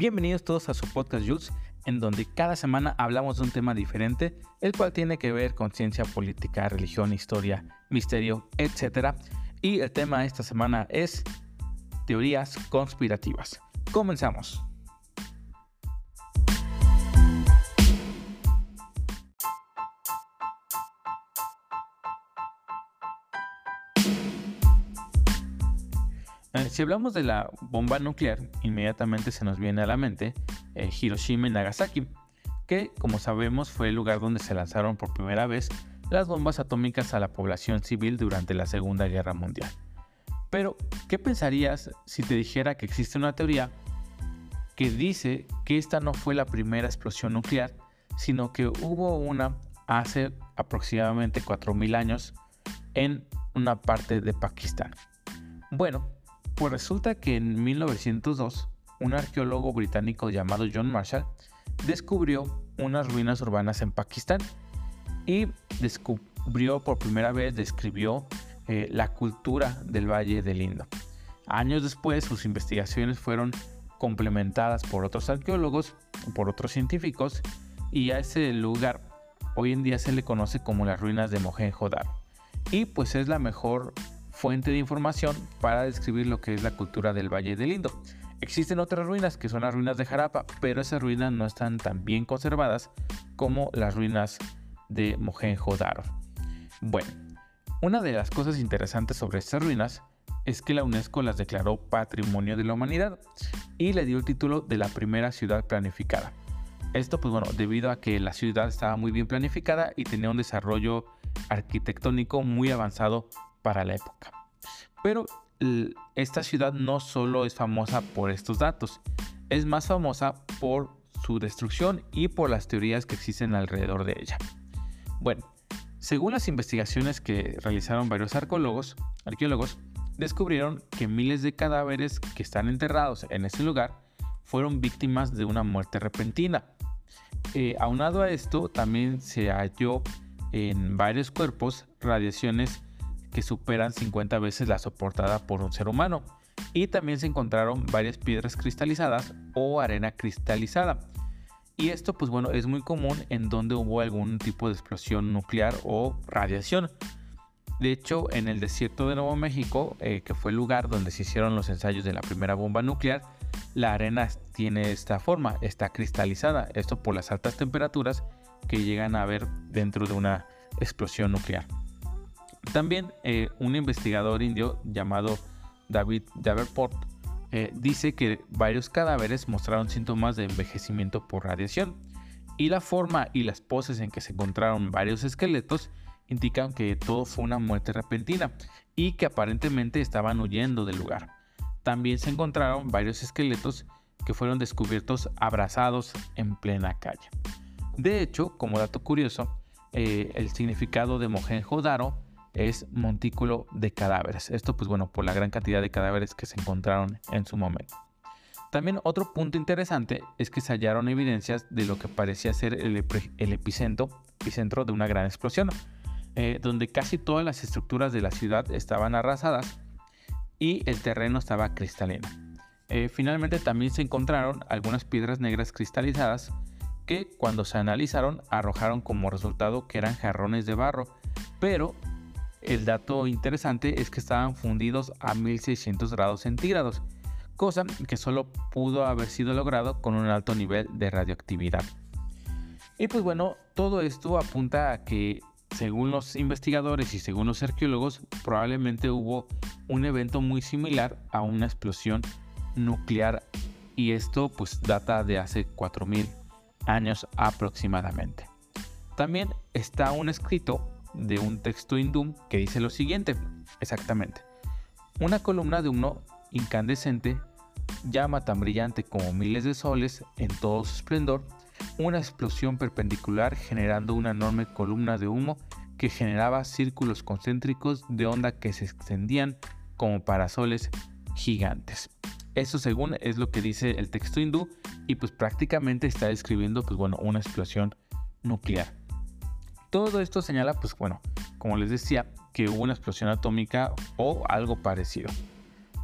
Bienvenidos todos a su podcast Jules, en donde cada semana hablamos de un tema diferente, el cual tiene que ver con ciencia política, religión, historia, misterio, etc. Y el tema de esta semana es teorías conspirativas. Comenzamos. Si hablamos de la bomba nuclear, inmediatamente se nos viene a la mente eh, Hiroshima y Nagasaki, que como sabemos fue el lugar donde se lanzaron por primera vez las bombas atómicas a la población civil durante la Segunda Guerra Mundial. Pero, ¿qué pensarías si te dijera que existe una teoría que dice que esta no fue la primera explosión nuclear, sino que hubo una hace aproximadamente 4.000 años en una parte de Pakistán? Bueno, pues resulta que en 1902 un arqueólogo británico llamado John Marshall descubrió unas ruinas urbanas en Pakistán y descubrió por primera vez, describió eh, la cultura del Valle del Indo. Años después sus investigaciones fueron complementadas por otros arqueólogos, por otros científicos y a ese lugar hoy en día se le conoce como las ruinas de Mohenjo-Daro. Y pues es la mejor fuente de información para describir lo que es la cultura del Valle del Indo. Existen otras ruinas que son las ruinas de Jarapa, pero esas ruinas no están tan bien conservadas como las ruinas de Mohenjo-Daro. Bueno, una de las cosas interesantes sobre estas ruinas es que la UNESCO las declaró Patrimonio de la Humanidad y le dio el título de la primera ciudad planificada. Esto pues bueno, debido a que la ciudad estaba muy bien planificada y tenía un desarrollo arquitectónico muy avanzado para la época. Pero esta ciudad no solo es famosa por estos datos, es más famosa por su destrucción y por las teorías que existen alrededor de ella. Bueno, según las investigaciones que realizaron varios arqueólogos, arqueólogos descubrieron que miles de cadáveres que están enterrados en ese lugar fueron víctimas de una muerte repentina. Eh, aunado a esto, también se halló en varios cuerpos radiaciones que superan 50 veces la soportada por un ser humano. Y también se encontraron varias piedras cristalizadas o arena cristalizada. Y esto pues bueno es muy común en donde hubo algún tipo de explosión nuclear o radiación. De hecho, en el desierto de Nuevo México, eh, que fue el lugar donde se hicieron los ensayos de la primera bomba nuclear, la arena tiene esta forma, está cristalizada. Esto por las altas temperaturas que llegan a haber dentro de una explosión nuclear. También eh, un investigador indio llamado David Davenport eh, dice que varios cadáveres mostraron síntomas de envejecimiento por radiación y la forma y las poses en que se encontraron varios esqueletos indican que todo fue una muerte repentina y que aparentemente estaban huyendo del lugar. También se encontraron varios esqueletos que fueron descubiertos abrazados en plena calle. De hecho, como dato curioso, eh, el significado de Mohenjo-Daro es montículo de cadáveres. Esto pues bueno, por la gran cantidad de cadáveres que se encontraron en su momento. También otro punto interesante es que se hallaron evidencias de lo que parecía ser el, epicentro, epicentro, de una gran explosión, eh, donde casi todas las estructuras de la ciudad estaban arrasadas y el terreno estaba cristalino. Eh, finalmente también se encontraron algunas piedras negras cristalizadas que cuando se analizaron arrojaron como resultado que eran jarrones de barro, pero el dato interesante es que estaban fundidos a 1600 grados centígrados, cosa que solo pudo haber sido logrado con un alto nivel de radioactividad. Y pues bueno, todo esto apunta a que según los investigadores y según los arqueólogos, probablemente hubo un evento muy similar a una explosión nuclear y esto pues data de hace 4000 años aproximadamente. También está un escrito de un texto hindú que dice lo siguiente, exactamente. Una columna de humo incandescente, llama tan brillante como miles de soles en todo su esplendor, una explosión perpendicular generando una enorme columna de humo que generaba círculos concéntricos de onda que se extendían como parasoles gigantes. Eso según es lo que dice el texto hindú y pues prácticamente está describiendo pues bueno una explosión nuclear. Todo esto señala, pues bueno, como les decía, que hubo una explosión atómica o algo parecido.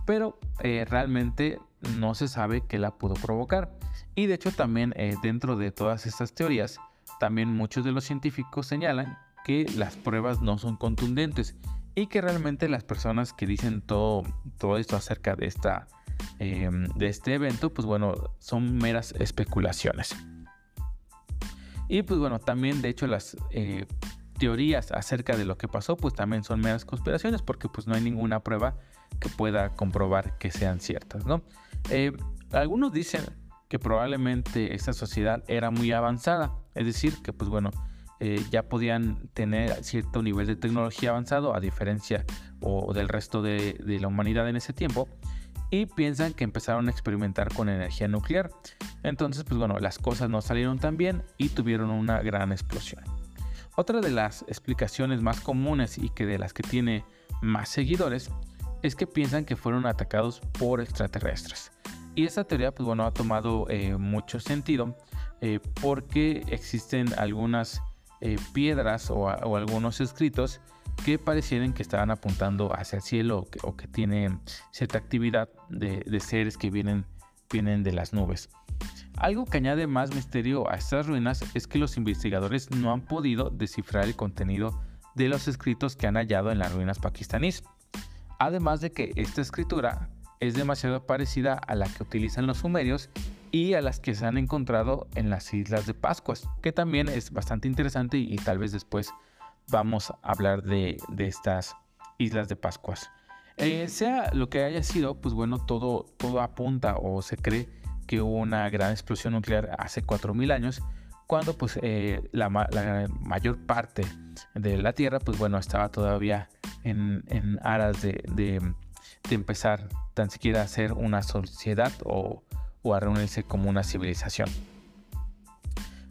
Pero eh, realmente no se sabe qué la pudo provocar. Y de hecho también eh, dentro de todas estas teorías, también muchos de los científicos señalan que las pruebas no son contundentes y que realmente las personas que dicen todo, todo esto acerca de, esta, em, de este evento, pues bueno, son meras especulaciones. Y pues bueno, también de hecho las eh, teorías acerca de lo que pasó, pues también son meras conspiraciones porque pues no hay ninguna prueba que pueda comprobar que sean ciertas, ¿no? Eh, algunos dicen que probablemente esta sociedad era muy avanzada, es decir, que pues bueno, eh, ya podían tener cierto nivel de tecnología avanzado a diferencia o, del resto de, de, la humanidad en ese tiempo y piensan que empezaron a experimentar con energía nuclear. Entonces, pues bueno, las cosas no salieron tan bien y tuvieron una gran explosión. Otra de las explicaciones más comunes y que de las que tiene más seguidores es que piensan que fueron atacados por extraterrestres. Y esta teoría, pues bueno, ha tomado eh, mucho sentido eh, porque existen algunas eh, piedras o, algunos escritos que parecieran que estaban apuntando hacia el cielo o que, tienen cierta actividad de, seres que vienen, vienen de las nubes. Algo que añade más misterio a estas ruinas es que los investigadores no han podido descifrar el contenido de los escritos que han hallado en las ruinas pakistaníes. Además de que esta escritura es demasiado parecida a la que utilizan los sumerios y a las que se han encontrado en las Islas de Pascuas, que también es bastante interesante y, tal vez después vamos a hablar de, estas Islas de Pascuas. Eh, sea lo que haya sido, pues bueno, todo, todo apunta o se cree que hubo una gran explosión nuclear hace 4.000 años, cuando pues eh, la, mayor parte de la Tierra, pues bueno, estaba todavía en, aras de, empezar tan siquiera a ser una sociedad o, a reunirse como una civilización.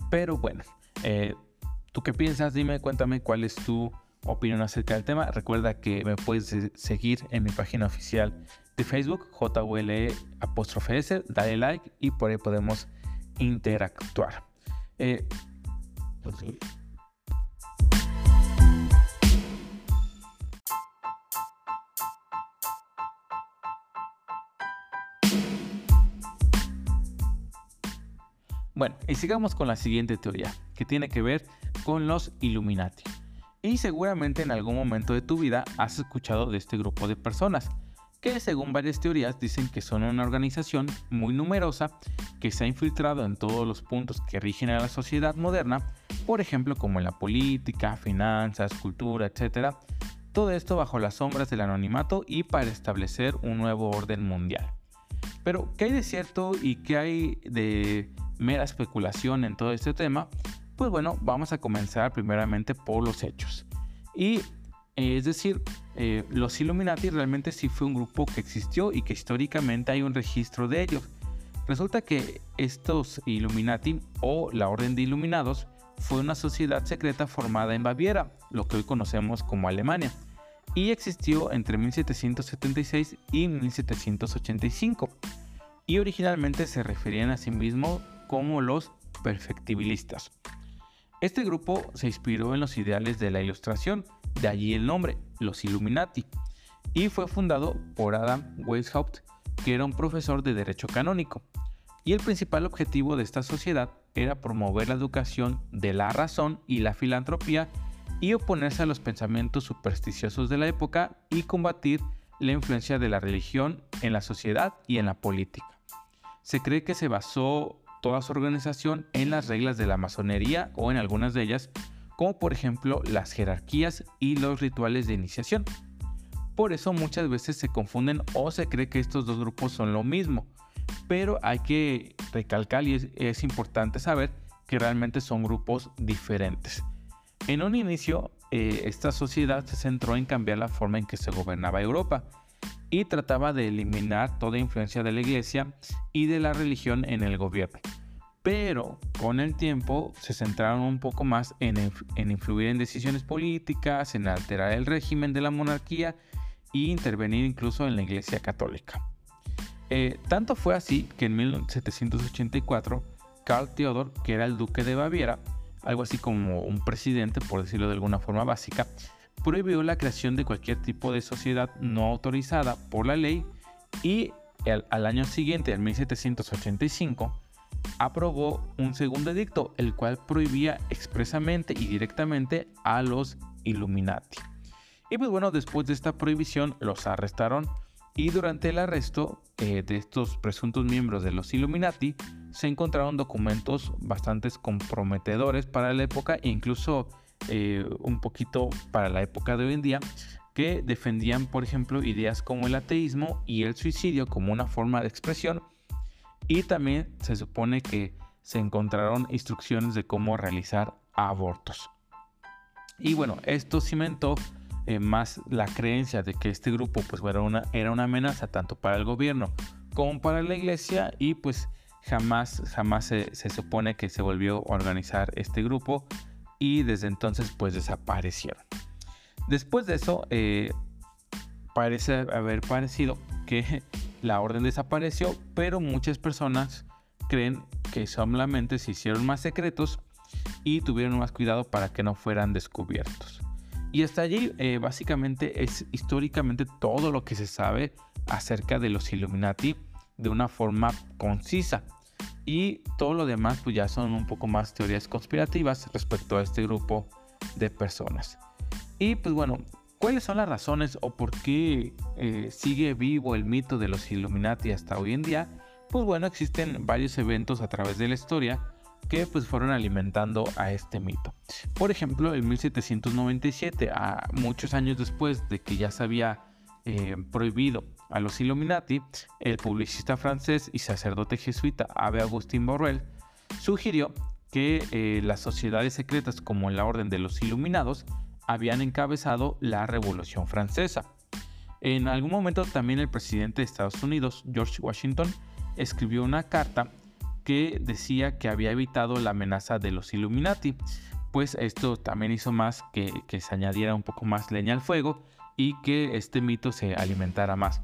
Pero bueno, eh, ¿tú qué piensas? Dime, cuéntame cuál es tu opinión acerca del tema. Recuerda que me puedes seguir en mi página oficial de Facebook, apóstrofe S, dale like y por ahí podemos interactuar. Eh, pues bueno, y sigamos con la siguiente teoría, que tiene que ver con los Illuminati. Y seguramente en algún momento de tu vida has escuchado de este grupo de personas que según varias teorías dicen que son una organización muy numerosa que se ha infiltrado en todos los puntos que rigen a la sociedad moderna, por ejemplo como en la política, finanzas, cultura, etc. Todo esto bajo las sombras del anonimato y para establecer un nuevo orden mundial. Pero, ¿qué hay de cierto y qué hay de mera especulación en todo este tema? Pues bueno, vamos a comenzar primeramente por los hechos. Y es decir, eh, los Illuminati realmente sí fue un grupo que existió y que históricamente hay un registro de ellos. Resulta que estos Illuminati o la Orden de Iluminados fue una sociedad secreta formada en Baviera, lo que hoy conocemos como Alemania, y existió entre 1776 y 1785. Y originalmente se referían a sí mismos como los perfectibilistas. Este grupo se inspiró en los ideales de la Ilustración, de allí el nombre, los Illuminati, y fue fundado por Adam Weishaupt, que era un profesor de Derecho Canónico. Y el principal objetivo de esta sociedad era promover la educación de la razón y la filantropía y oponerse a los pensamientos supersticiosos de la época y combatir la influencia de la religión en la sociedad y en la política. Se cree que se basó toda su organización en las reglas de la masonería o en algunas de ellas como por ejemplo las jerarquías y los rituales de iniciación. Por eso muchas veces se confunden o se cree que estos dos grupos son lo mismo, pero hay que recalcar y es, importante saber que realmente son grupos diferentes. En un inicio, eh, esta sociedad se centró en cambiar la forma en que se gobernaba Europa y trataba de eliminar toda influencia de la iglesia y de la religión en el gobierno pero con el tiempo se centraron un poco más en, influir en decisiones políticas, en alterar el régimen de la monarquía e intervenir incluso en la Iglesia Católica. Eh, tanto fue así que en 1784, Karl Theodor, que era el duque de Baviera, algo así como un presidente, por decirlo de alguna forma básica, prohibió la creación de cualquier tipo de sociedad no autorizada por la ley y al año siguiente, en 1785, aprobó un segundo edicto, el cual prohibía expresamente y directamente a los Illuminati. Y pues bueno, después de esta prohibición los arrestaron y durante el arresto eh, de estos presuntos miembros de los Illuminati se encontraron documentos bastante comprometedores para la época e incluso eh, un poquito para la época de hoy en día que defendían por ejemplo ideas como el ateísmo y el suicidio como una forma de expresión y también se supone que se encontraron instrucciones de cómo realizar abortos. Y bueno, esto cimentó eh, más la creencia de que este grupo pues era una, era una amenaza tanto para el gobierno como para la iglesia y pues jamás, jamás se, supone que se volvió a organizar este grupo y desde entonces pues desaparecieron. Después de eso eh, parece haber parecido que la orden desapareció, pero muchas personas creen que solamente se hicieron más secretos y tuvieron más cuidado para que no fueran descubiertos. Y hasta allí eh, básicamente es históricamente todo lo que se sabe acerca de los Illuminati de una forma concisa. Y todo lo demás pues ya son un poco más teorías conspirativas respecto a este grupo de personas. Y pues bueno, ¿cuáles son las razones o por qué eh, sigue vivo el mito de los Illuminati hasta hoy en día? Pues bueno, existen varios eventos a través de la historia que pues fueron alimentando a este mito. Por ejemplo, en 1797, a muchos años después de que ya se había eh, prohibido a los Illuminati, el publicista francés y sacerdote jesuita Ave Agustín Borrell sugirió que eh, las sociedades secretas como la Orden de los Iluminados habían encabezado la Revolución Francesa. En algún momento también el presidente de Estados Unidos, George Washington, escribió una carta que decía que había evitado la amenaza de los Illuminati, pues esto también hizo más que, se añadiera un poco más leña al fuego y que este mito se alimentara más.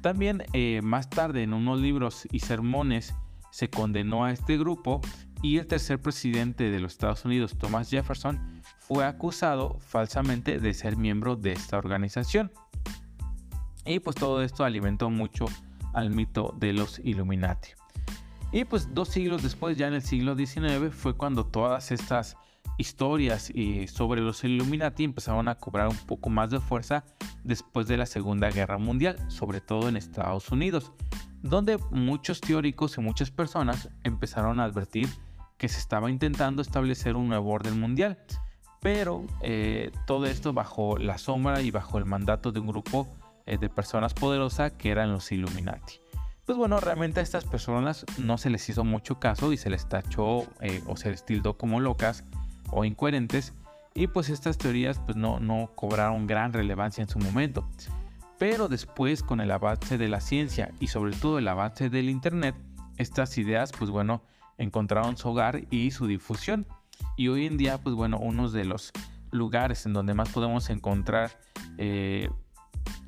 También eh, más tarde en unos libros y sermones se condenó a este grupo y el tercer presidente de los Estados Unidos, Thomas Jefferson, fue acusado falsamente de ser miembro de esta organización. Y pues todo esto alimentó mucho al mito de los Illuminati. Y pues dos siglos después, ya en el siglo XIX, fue cuando todas estas historias sobre los Illuminati empezaron a cobrar un poco más de fuerza después de la Segunda Guerra Mundial, sobre todo en Estados Unidos, donde muchos teóricos y muchas personas empezaron a advertir que se estaba intentando establecer un nuevo orden mundial, pero eh, todo esto bajo la sombra y bajo el mandato de un grupo eh, de personas poderosas que eran los Illuminati. Pues bueno, realmente a estas personas no se les hizo mucho caso y se les tachó eh, o se les tildó como locas o incoherentes y pues estas teorías pues no, no cobraron gran relevancia en su momento. Pero después con el avance de la ciencia y sobre todo el avance del internet, estas ideas pues bueno encontraron su hogar y su difusión. Y hoy en día pues bueno uno de los lugares en donde más podemos encontrar eh,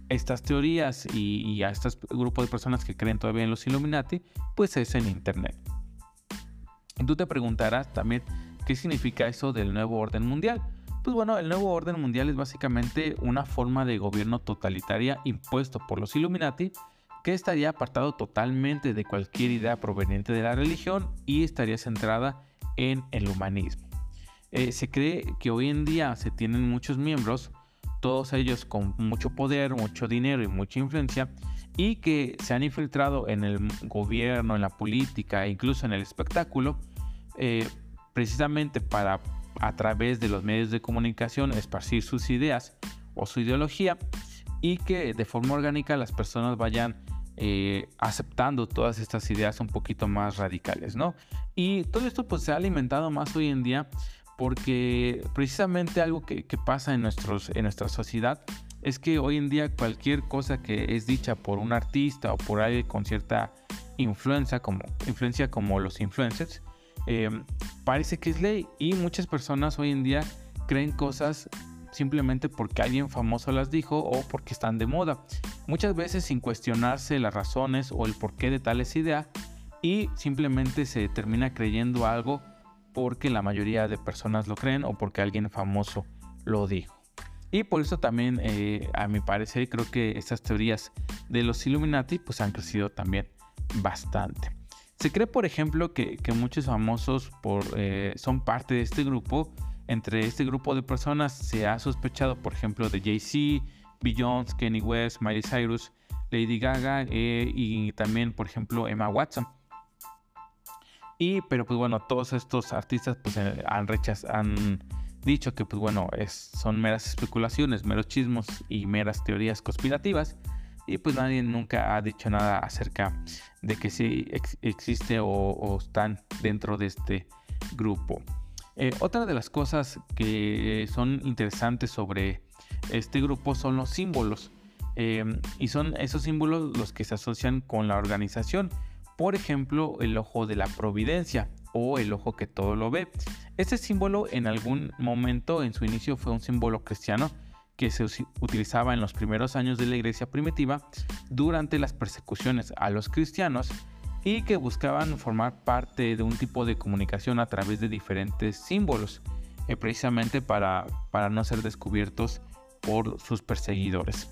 estas teorías y, a este grupo de personas que creen todavía en los Illuminati, pues es en Internet. Tú te preguntarás también qué significa eso del nuevo orden mundial. Pues bueno, el nuevo orden mundial es básicamente una forma de gobierno totalitaria impuesto por los Illuminati que estaría apartado totalmente de cualquier idea proveniente de la religión y estaría centrada en el humanismo. Eh, se cree que hoy en día se tienen muchos miembros todos ellos con mucho poder, mucho dinero y mucha influencia, y que se han infiltrado en el gobierno, en la política incluso en el espectáculo, eh, precisamente para a través de los medios de comunicación esparcir sus ideas o su ideología y que de forma orgánica las personas vayan eh, aceptando todas estas ideas un poquito más radicales, ¿no? Y todo esto pues se ha alimentado más hoy en día porque precisamente algo que, pasa en, nuestros, en nuestra sociedad es que hoy en día cualquier cosa que es dicha por un artista o por alguien con cierta influencia como, influencia como los influencers, em, parece que es ley y muchas personas hoy en día creen cosas simplemente porque alguien famoso las dijo o porque están de moda. Muchas veces sin cuestionarse las razones o el porqué de tales ideas y simplemente se termina creyendo algo porque la mayoría de personas lo creen o porque alguien famoso lo dijo. Y por eso también, eh, a mi parecer, creo que estas teorías de los Illuminati pues han crecido también bastante. Se cree, por ejemplo, que, muchos famosos eh, son parte de este grupo. Entre este grupo de personas se ha sospechado, por ejemplo, de Jay-Z, Beyoncé, Kenny West, Miley Cyrus, Lady Gaga eh, y también, por ejemplo, Emma Watson. Y, pero pues bueno, todos estos artistas pues eh, han dicho que pues bueno, es, son meras especulaciones, meros chismos y meras teorías conspirativas. Y pues nadie nunca ha dicho nada acerca de que sí existe o, están dentro de este grupo. Eh, otra de las cosas que son interesantes sobre este grupo son los símbolos. Em, y son esos símbolos los que se asocian con la organización. Por ejemplo, el ojo de la providencia o el ojo que todo lo ve. Este símbolo en algún momento en su inicio fue un símbolo cristiano que se utilizaba en los primeros años de la iglesia primitiva durante las persecuciones a los cristianos y que buscaban formar parte de un tipo de comunicación a través de diferentes símbolos, eh, precisamente para, para no ser descubiertos por sus perseguidores.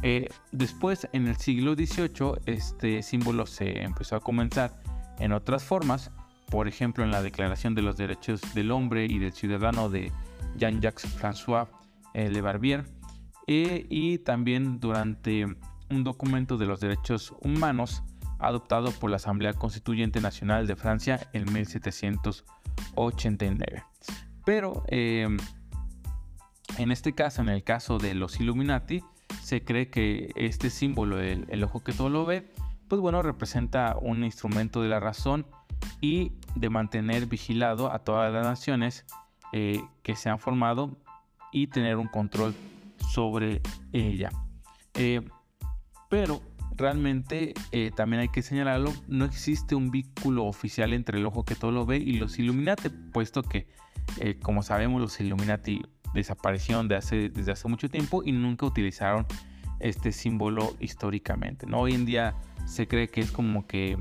Eh, después, en el siglo XVIII, este símbolo se empezó a comenzar en otras formas, por ejemplo, en la Declaración de los Derechos del Hombre y del Ciudadano de Jean-Jacques François eh, Le Barbier, eh, y también durante un documento de los derechos humanos adoptado por la Asamblea Constituyente Nacional de Francia en 1789. Pero en este caso, en el caso de los Illuminati, se cree que este símbolo, el, ojo que todo lo ve, pues bueno, representa un instrumento de la razón y de mantener vigilado a todas las naciones eh, que se han formado y tener un control sobre ella. Eh, pero realmente eh, también hay que señalarlo, no existe un vínculo oficial entre el ojo que todo lo ve y los Illuminati, puesto que, como sabemos, los Illuminati desaparecieron de hace, desde hace mucho tiempo y nunca utilizaron este símbolo históricamente. ¿no? Hoy en día se cree que es como que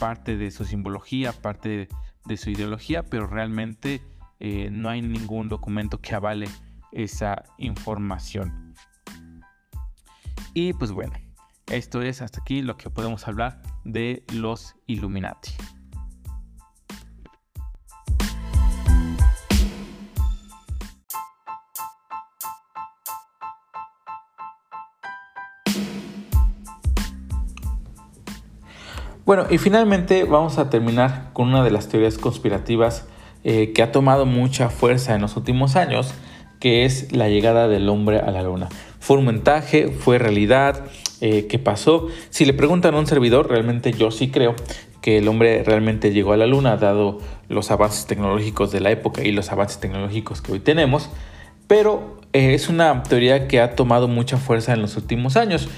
parte de su simbología, parte de, su ideología, pero realmente eh, no hay ningún documento que avale esa información. Y pues bueno, esto es hasta aquí lo que podemos hablar de los Illuminati. Bueno, y finalmente vamos a terminar con una de las teorías conspirativas eh, que ha tomado mucha fuerza en los últimos años, que es la llegada del hombre a la luna. ¿Fue un montaje? ¿Fue realidad? Eh, ¿Qué pasó? Si le preguntan a un servidor, realmente yo sí creo que el hombre realmente llegó a la luna, dado los avances tecnológicos de la época y los avances tecnológicos que hoy tenemos, pero eh, es una teoría que ha tomado mucha fuerza en los últimos años.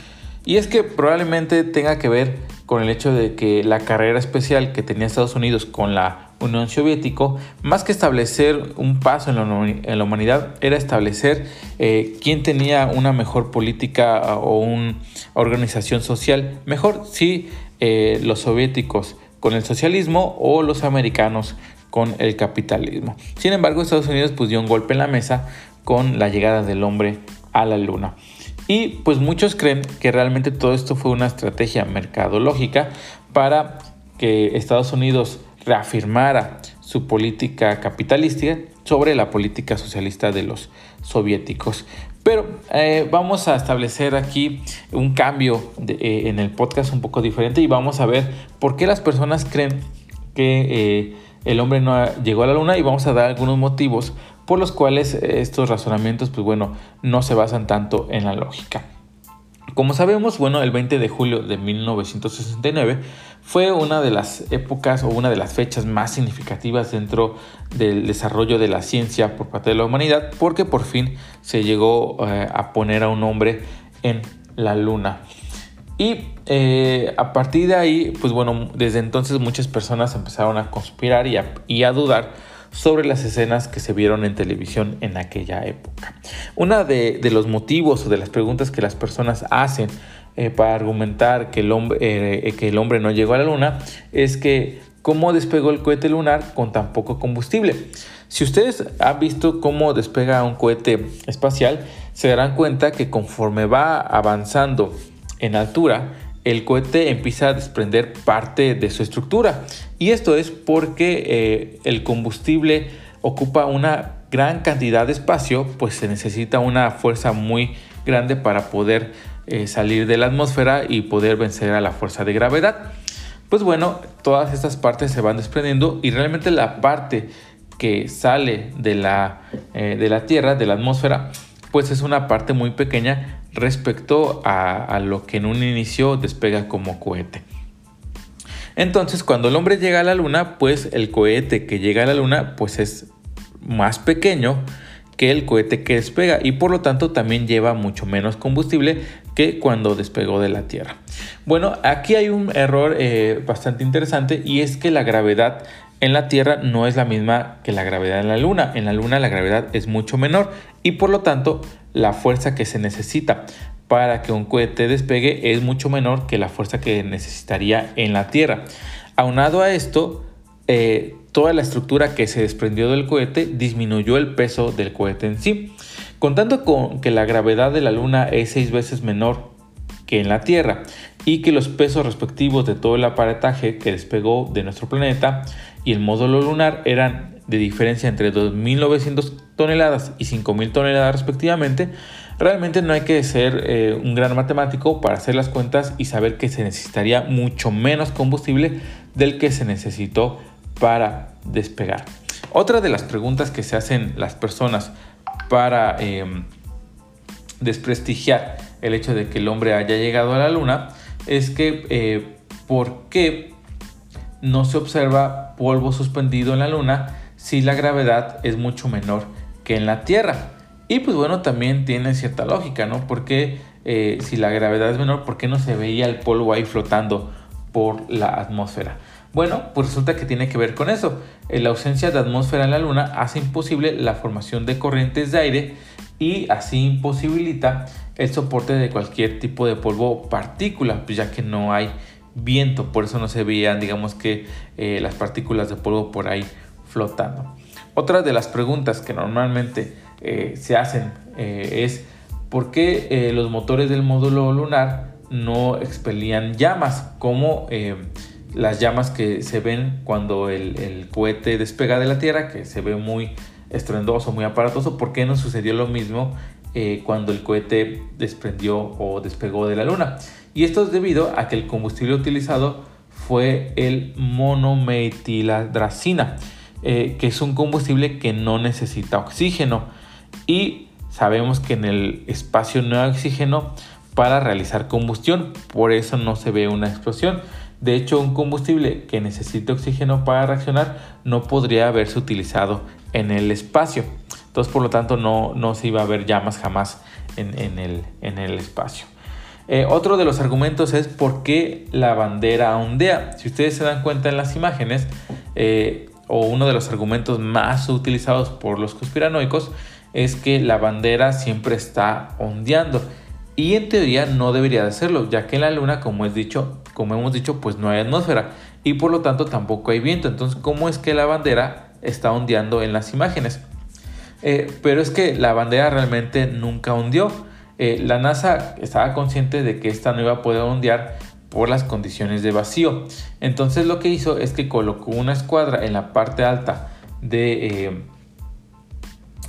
Y es que probablemente tenga que ver con el hecho de que la carrera especial que tenía Estados Unidos con la Unión Soviética, más que establecer un paso en la, humanidad, era establecer eh, quién tenía una mejor política ah, o una organización social mejor, si eh, los soviéticos con el socialismo o los americanos con el capitalismo. Sin embargo, Estados Unidos pues, dio un golpe en la mesa con la llegada del hombre a la luna. Y pues muchos creen que realmente todo esto fue una estrategia mercadológica para que Estados Unidos reafirmara su política capitalista sobre la política socialista de los soviéticos. Pero eh, vamos a establecer aquí un cambio eh, en el podcast un poco diferente y vamos a ver por qué las personas creen que eh, el hombre no llegó a la luna y vamos a dar algunos motivos por los cuales estos razonamientos, pues bueno, no se basan tanto en la lógica. Como sabemos, bueno, el 20 de julio de 1969 fue una de las épocas o una de las fechas más significativas dentro del desarrollo de la ciencia por parte de la humanidad, porque por fin se llegó eh, a poner a un hombre en la luna. Y eh, a partir de ahí, pues bueno, desde entonces muchas personas empezaron a conspirar y y a dudar sobre las escenas que se vieron en televisión en aquella época. Una de, los motivos o de las preguntas que las personas hacen eh, para argumentar que el, hombre, eh, que el hombre no llegó a la luna es que cómo despegó el cohete lunar con tan poco combustible. Si ustedes han visto cómo despega un cohete espacial, se darán cuenta que conforme va avanzando en altura, el cohete empieza a desprender parte de su estructura. Y esto es porque eh, el combustible ocupa una gran cantidad de espacio, pues se necesita una fuerza muy grande para poder eh, salir de la atmósfera y poder vencer a la fuerza de gravedad. Pues bueno, todas estas partes se van desprendiendo y realmente la parte que sale de la, eh, de la Tierra, de la atmósfera, pues es una parte muy pequeña respecto a, lo que en un inicio despega como cohete. Entonces, cuando el hombre llega a la luna, pues el cohete que llega a la luna, pues es más pequeño que el cohete que despega y por lo tanto también lleva mucho menos combustible cuando despegó de la Tierra. Bueno, aquí hay un error eh, bastante interesante y es que la gravedad en la Tierra no es la misma que la gravedad en la Luna. En la Luna la gravedad es mucho menor y por lo tanto la fuerza que se necesita para que un cohete despegue es mucho menor que la fuerza que necesitaría en la Tierra. Aunado a esto, eh, toda la estructura que se desprendió del cohete disminuyó el peso del cohete en sí. Contando con que la gravedad de la Luna es seis veces menor que en la Tierra y que los pesos respectivos de todo el aparataje que despegó de nuestro planeta y el módulo lunar eran de diferencia entre 2.900 toneladas y 5.000 toneladas respectivamente, realmente no hay que ser eh, un gran matemático para hacer las cuentas y saber que se necesitaría mucho menos combustible del que se necesitó para despegar. Otra de las preguntas que se hacen las personas para em, desprestigiar el hecho de que el hombre haya llegado a la luna es que eh, por qué no se observa polvo suspendido en la luna si la gravedad es mucho menor que en la Tierra. Y pues bueno, también tiene cierta lógica, ¿no? Porque eh, si la gravedad es menor, ¿por qué no se veía el polvo ahí flotando por la atmósfera? Bueno, pues resulta que tiene que ver con eso. La ausencia de atmósfera en la Luna hace imposible la formación de corrientes de aire y así imposibilita el soporte de cualquier tipo de polvo partícula, pues ya que no hay viento, por eso no se veían, digamos que eh, las partículas de polvo por ahí flotando. Otra de las preguntas que normalmente eh, se hacen eh, es por qué los motores del módulo lunar no expelían llamas como las llamas que se ven cuando el, cohete despega de la Tierra, que se ve muy estruendoso, muy aparatoso, ¿por qué no sucedió lo mismo eh, cuando el cohete desprendió o despegó de la Luna? Y esto es debido a que el combustible utilizado fue el monometiladracina, eh, que es un combustible que no necesita oxígeno. Y sabemos que en el espacio no hay oxígeno para realizar combustión, por eso no se ve una explosión. De hecho, un combustible que necesite oxígeno para reaccionar no podría haberse utilizado en el espacio. Entonces, por lo tanto, no, no se iba a ver llamas jamás en, el, en el, espacio. Eh, otro de los argumentos es por qué la bandera ondea. Si ustedes se dan cuenta en las imágenes, eh, o uno de los argumentos más utilizados por los conspiranoicos es que la bandera siempre está ondeando. Y en teoría no debería de hacerlo, ya que en la luna, como, es dicho, como hemos dicho, pues no hay atmósfera y por lo tanto tampoco hay viento. Entonces, ¿cómo es que la bandera está ondeando en las imágenes? Eh, pero es que la bandera realmente nunca ondeó. Eh, la NASA estaba consciente de que esta no iba a poder ondear por las condiciones de vacío. Entonces lo que hizo es que colocó una escuadra en la parte alta de...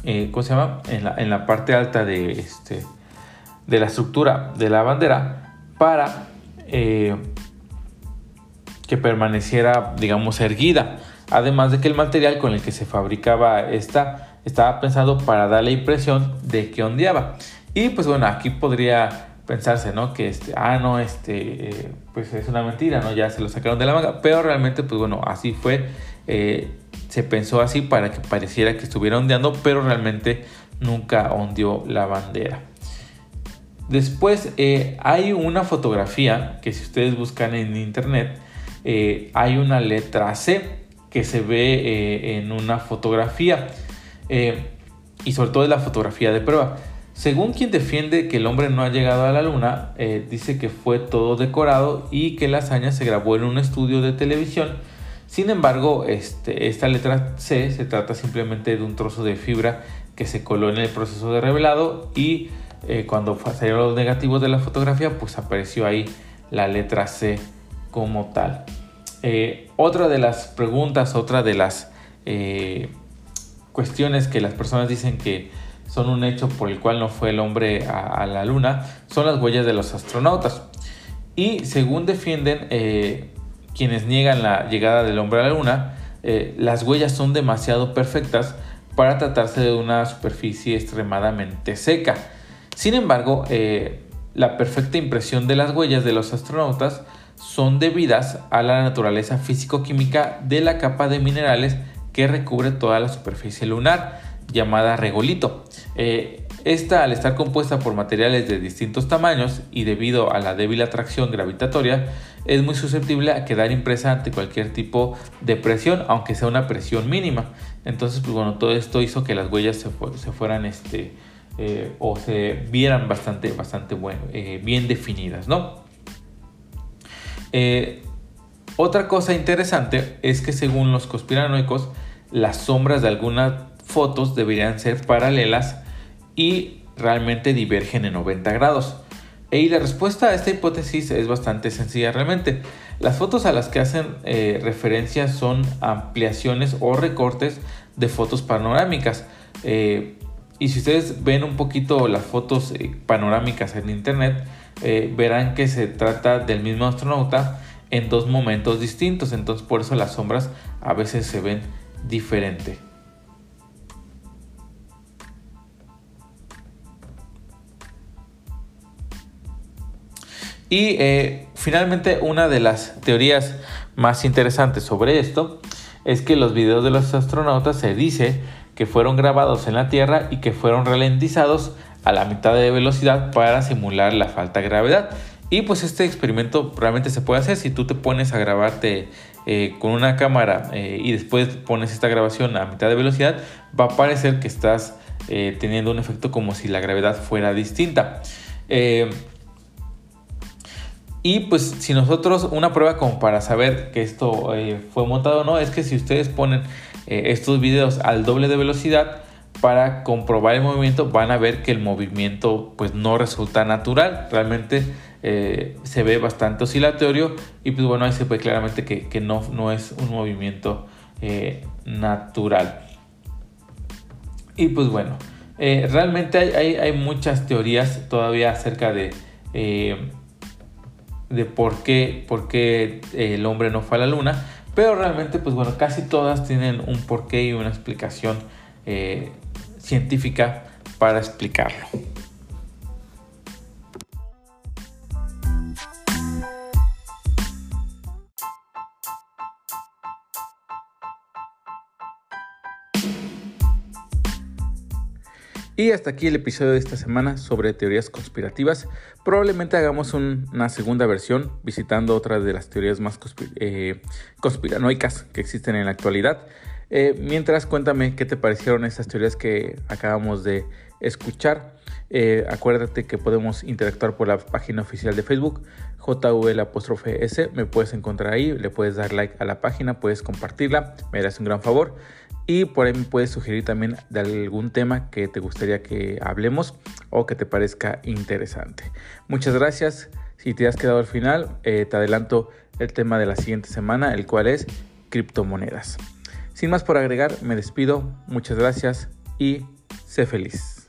Eh, ¿Cómo se llama? En la, en la parte alta de este de la estructura de la bandera para que permaneciera, digamos, erguida. Además de que el material con el que se fabricaba esta estaba pensado para dar la impresión de que ondeaba. Y pues bueno, aquí podría pensarse, ¿no? Que este, ah, no, este, eh, pues es una mentira, ¿no? Ya se lo sacaron de la manga. Pero realmente, pues bueno, así fue. Eh, se pensó así para que pareciera que estuviera ondeando, pero realmente nunca ondeó la bandera. Después eh, hay una fotografía que si ustedes buscan en internet, eh, hay una letra C que se ve eh, en una fotografía y sobre todo es la fotografía de prueba. Según quien defiende que el hombre no ha llegado a la luna, dice que fue todo decorado y que la hazaña se grabó en un estudio de televisión. Sin embargo, este, esta letra C se trata simplemente de un trozo de fibra que se coló en el proceso de revelado y eh, cuando salieron los negativos de la fotografía, pues apareció ahí la letra C como tal. Eh, otra de las preguntas, otra de las eh, cuestiones que las personas dicen que son un hecho por el cual no fue el hombre a, la luna son las huellas de los astronautas. Y según defienden eh, quienes niegan la llegada del hombre a la luna, las huellas son demasiado perfectas para tratarse de una superficie extremadamente seca. Sin embargo, la perfecta impresión de las huellas de los astronautas son debidas a la naturaleza físico-química de la capa de minerales que recubre toda la superficie lunar, llamada regolito. Eh, esta, al estar compuesta por materiales de distintos tamaños y debido a la débil atracción gravitatoria, es muy susceptible a quedar impresa ante cualquier tipo de presión, aunque sea una presión mínima. Entonces, pues bueno, todo esto hizo que las huellas se, fueran este, eh, o se vieran bastante, bastante eh, bien definidas, ¿no? Eh, otra cosa interesante es que según los conspiranoicos, las sombras de algunas fotos deberían ser paralelas y realmente divergen en 90 grados. Y la respuesta a esta hipótesis es bastante sencilla realmente. Las fotos a las que hacen eh, referencia son ampliaciones o recortes de fotos panorámicas. Eh, y si ustedes ven un poquito las fotos panorámicas en internet, eh, verán que se trata del mismo astronauta en dos momentos distintos, entonces por eso las sombras a veces se ven diferente. Y eh, finalmente una de las teorías más interesantes sobre esto es que los videos de los astronautas se dice que fueron grabados en la Tierra y que fueron ralentizados a la mitad de velocidad para simular la falta de gravedad. Y pues este experimento realmente se puede hacer si tú te pones a grabarte eh, con una cámara eh, y después pones esta grabación a mitad de velocidad, va a parecer que estás eh, teniendo un efecto como si la gravedad fuera distinta. y pues si nosotros, una prueba como para saber que esto fue montado o no, es que si ustedes ponen estos videos al doble de velocidad, para comprobar el movimiento van a ver que el movimiento pues no resulta natural, realmente eh, se ve bastante oscilatorio y pues bueno ahí se ve claramente que, no, no, es un movimiento eh, natural. Y pues bueno, eh, realmente hay, hay, muchas teorías todavía acerca de, de por, qué, por qué el hombre no fue a la luna, pero realmente pues bueno, casi todas tienen un porqué y una explicación científica para explicarlo. Y hasta aquí el episodio de esta semana sobre teorías conspirativas. Probablemente hagamos una segunda versión visitando otra de las teorías más eh, conspiranoicas que existen en la actualidad. Eh, mientras, cuéntame qué te parecieron estas teorías que acabamos de escuchar. Eh, acuérdate que podemos interactuar por la página oficial de Facebook, JVL Me puedes encontrar ahí, le puedes dar like a la página, puedes compartirla, me harás un gran favor. Y por ahí me puedes sugerir también de algún tema que te gustaría que hablemos o que te parezca interesante. Muchas gracias. Si te has quedado al final, eh, te adelanto el tema de la siguiente semana, el cual es criptomonedas. Sin más por agregar, me despido, muchas gracias y sé feliz.